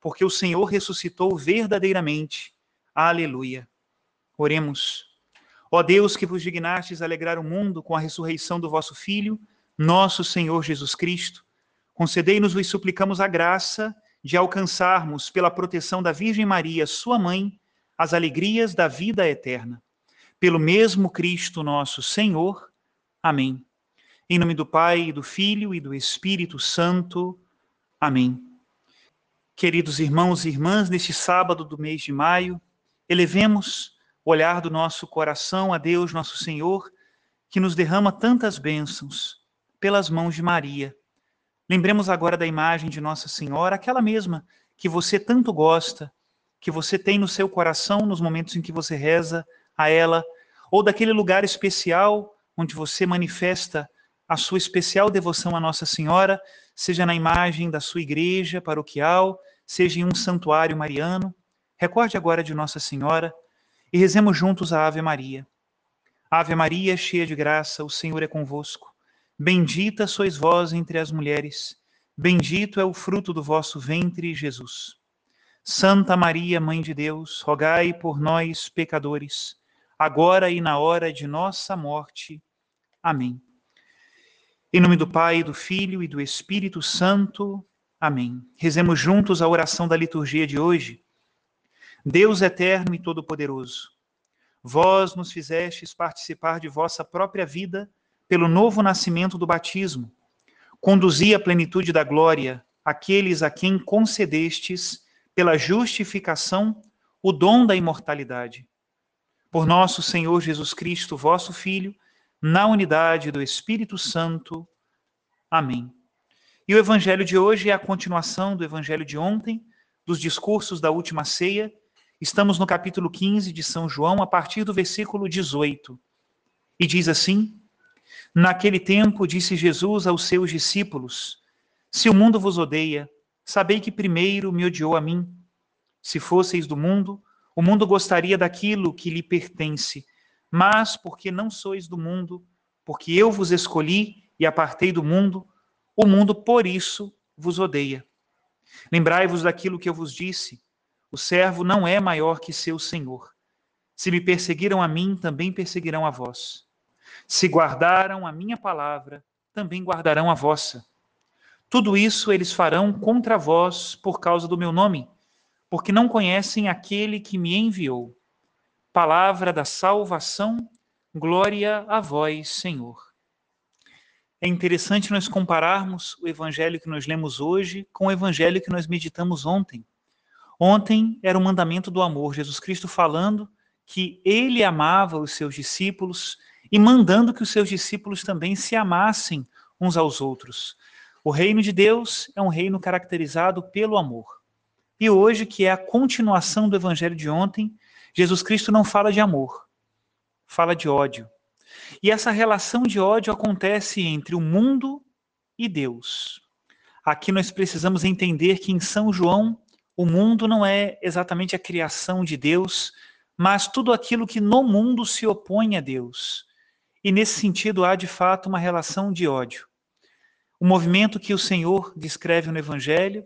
porque o Senhor ressuscitou verdadeiramente. Aleluia. Oremos. Ó Deus, que vos dignastes alegrar o mundo com a ressurreição do vosso Filho, nosso Senhor Jesus Cristo, concedei-nos, vos suplicamos, a graça de alcançarmos, pela proteção da Virgem Maria, sua mãe, as alegrias da vida eterna. Pelo mesmo Cristo nosso Senhor. Amém. Em nome do Pai, e do Filho e do Espírito Santo. Amém. Queridos irmãos e irmãs, neste sábado do mês de maio, elevemos o olhar do nosso coração a Deus, nosso Senhor, que nos derrama tantas bênçãos pelas mãos de Maria. Lembremos agora da imagem de Nossa Senhora, aquela mesma que você tanto gosta, que você tem no seu coração nos momentos em que você reza a ela, ou daquele lugar especial onde você manifesta a sua especial devoção a Nossa Senhora, seja na imagem da sua igreja paroquial, seja em um santuário mariano. Recorde agora de Nossa Senhora e rezemos juntos a Ave Maria. Ave Maria, cheia de graça, o Senhor é convosco. Bendita sois vós entre as mulheres, bendito é o fruto do vosso ventre, Jesus. Santa Maria, Mãe de Deus, rogai por nós, pecadores, agora e na hora de nossa morte. Amém. Em nome do Pai, do Filho e do Espírito Santo. Amém. Rezemos juntos a oração da liturgia de hoje. Deus eterno e todo-poderoso, vós nos fizestes participar de vossa própria vida pelo novo nascimento do batismo. Conduzi à plenitude da glória aqueles a quem concedestes, pela justificação, o dom da imortalidade. Por nosso Senhor Jesus Cristo, vosso Filho, na unidade do Espírito Santo. Amém. E o evangelho de hoje é a continuação do evangelho de ontem, dos discursos da última ceia. Estamos no capítulo 15 de São João, a partir do versículo 18. E diz assim: Naquele tempo disse Jesus aos seus discípulos: Se o mundo vos odeia, sabei que primeiro me odiou a mim. Se fosseis do mundo, o mundo gostaria daquilo que lhe pertence, mas porque não sois do mundo, porque eu vos escolhi e apartei do mundo, o mundo por isso vos odeia. Lembrai-vos daquilo que eu vos disse: o servo não é maior que seu senhor. Se me perseguiram a mim, também perseguirão a vós. Se guardaram a minha palavra, também guardarão a vossa. Tudo isso eles farão contra vós por causa do meu nome, porque não conhecem aquele que me enviou. Palavra da salvação, glória a vós, Senhor. É interessante nós compararmos o evangelho que nós lemos hoje com o evangelho que nós meditamos ontem. Ontem era o mandamento do amor, Jesus Cristo falando que ele amava os seus discípulos e mandando que os seus discípulos também se amassem uns aos outros. O reino de Deus é um reino caracterizado pelo amor. E hoje, que é a continuação do evangelho de ontem, Jesus Cristo não fala de amor, fala de ódio. E essa relação de ódio acontece entre o mundo e Deus. Aqui nós precisamos entender que em São João o mundo não é exatamente a criação de Deus, mas tudo aquilo que no mundo se opõe a Deus. E nesse sentido há de fato uma relação de ódio. O movimento que o Senhor descreve no Evangelho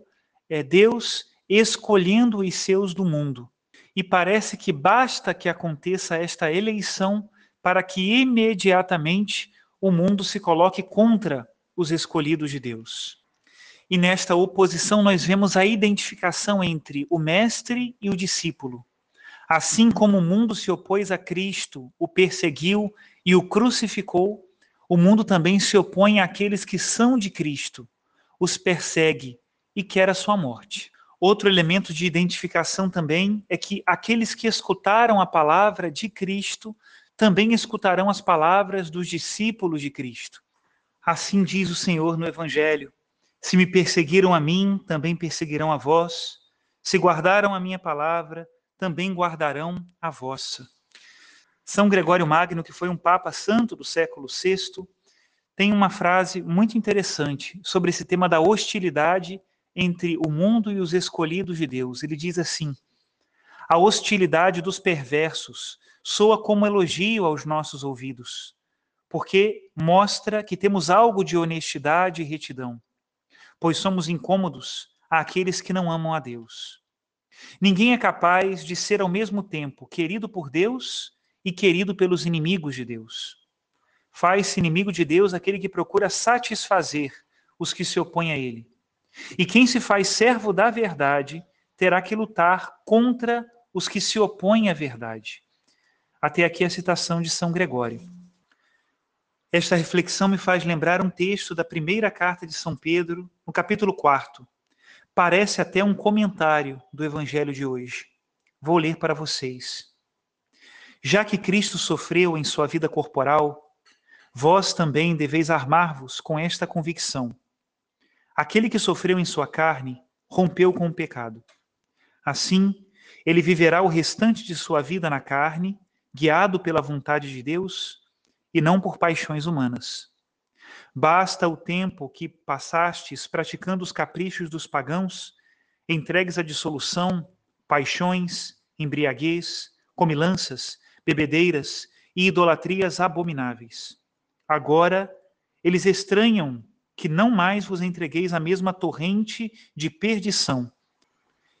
é Deus escolhendo os seus do mundo. E parece que basta que aconteça esta eleição para que imediatamente o mundo se coloque contra os escolhidos de Deus. E nesta oposição nós vemos a identificação entre o mestre e o discípulo. Assim como o mundo se opôs a Cristo, o perseguiu e o crucificou, o mundo também se opõe àqueles que são de Cristo, os persegue e quer a sua morte. Outro elemento de identificação também é que aqueles que escutaram a palavra de Cristo também escutarão as palavras dos discípulos de Cristo. Assim diz o Senhor no Evangelho: Se me perseguiram a mim, também perseguirão a vós. Se guardaram a minha palavra, também guardarão a vossa. São Gregório Magno, que foi um papa santo do século VI, tem uma frase muito interessante sobre esse tema da hostilidade entre o mundo e os escolhidos de Deus. Ele diz assim: A hostilidade dos perversos soa como elogio aos nossos ouvidos, porque mostra que temos algo de honestidade e retidão, pois somos incômodos àqueles que não amam a Deus. Ninguém é capaz de ser ao mesmo tempo querido por Deus e querido pelos inimigos de Deus. Faz-se inimigo de Deus aquele que procura satisfazer os que se opõem a ele. E quem se faz servo da verdade terá que lutar contra os que se opõem à verdade. Até aqui a citação de São Gregório. Esta reflexão me faz lembrar um texto da primeira carta de São Pedro, no capítulo 4, Parece até um comentário do evangelho de hoje. Vou ler para vocês. Já que Cristo sofreu em sua vida corporal, vós também deveis armar-vos com esta convicção. Aquele que sofreu em sua carne rompeu com o pecado. Assim, ele viverá o restante de sua vida na carne, guiado pela vontade de Deus e não por paixões humanas. Basta o tempo que passastes praticando os caprichos dos pagãos, entregues à dissolução, paixões, embriaguez, comilanças, bebedeiras e idolatrias abomináveis. Agora eles estranham que não mais vos entregueis à mesma torrente de perdição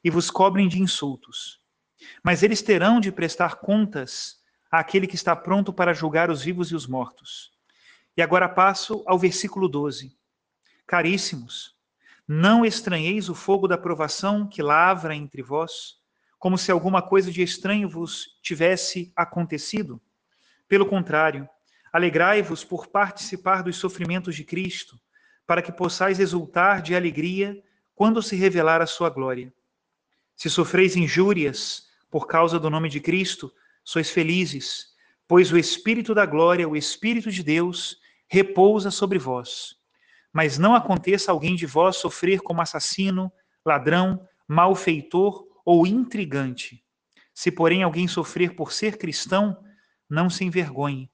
e vos cobrem de insultos. Mas eles terão de prestar contas àquele que está pronto para julgar os vivos e os mortos. E agora passo ao versículo 12. Caríssimos, não estranheis o fogo da provação que lavra entre vós, como se alguma coisa de estranho vos tivesse acontecido. Pelo contrário, alegrai-vos por participar dos sofrimentos de Cristo, para que possais exultar de alegria quando se revelar a sua glória. Se sofreis injúrias por causa do nome de Cristo, sois felizes, pois o Espírito da glória, o Espírito de Deus, repousa sobre vós. Mas não aconteça alguém de vós sofrer como assassino, ladrão, malfeitor ou intrigante. Se, porém, alguém sofrer por ser cristão, não se envergonhe.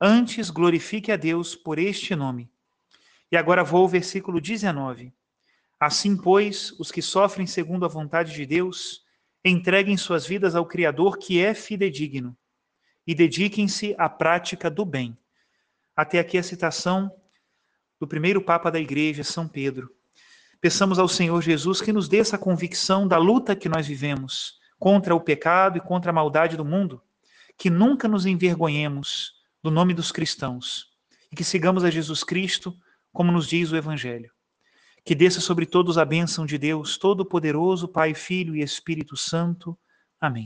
Antes glorifique a Deus por este nome. E agora vou ao versículo 19. Assim, pois, os que sofrem segundo a vontade de Deus, entreguem suas vidas ao Criador que é fidedigno, e dediquem-se à prática do bem. Até aqui a citação do primeiro Papa da Igreja, São Pedro. Peçamos ao Senhor Jesus que nos dê essa convicção da luta que nós vivemos contra o pecado e contra a maldade do mundo, que nunca nos envergonhemos do nome dos cristãos e que sigamos a Jesus Cristo, como nos diz o Evangelho. Que desça sobre todos a bênção de Deus Todo-Poderoso, Pai, Filho e Espírito Santo. Amém.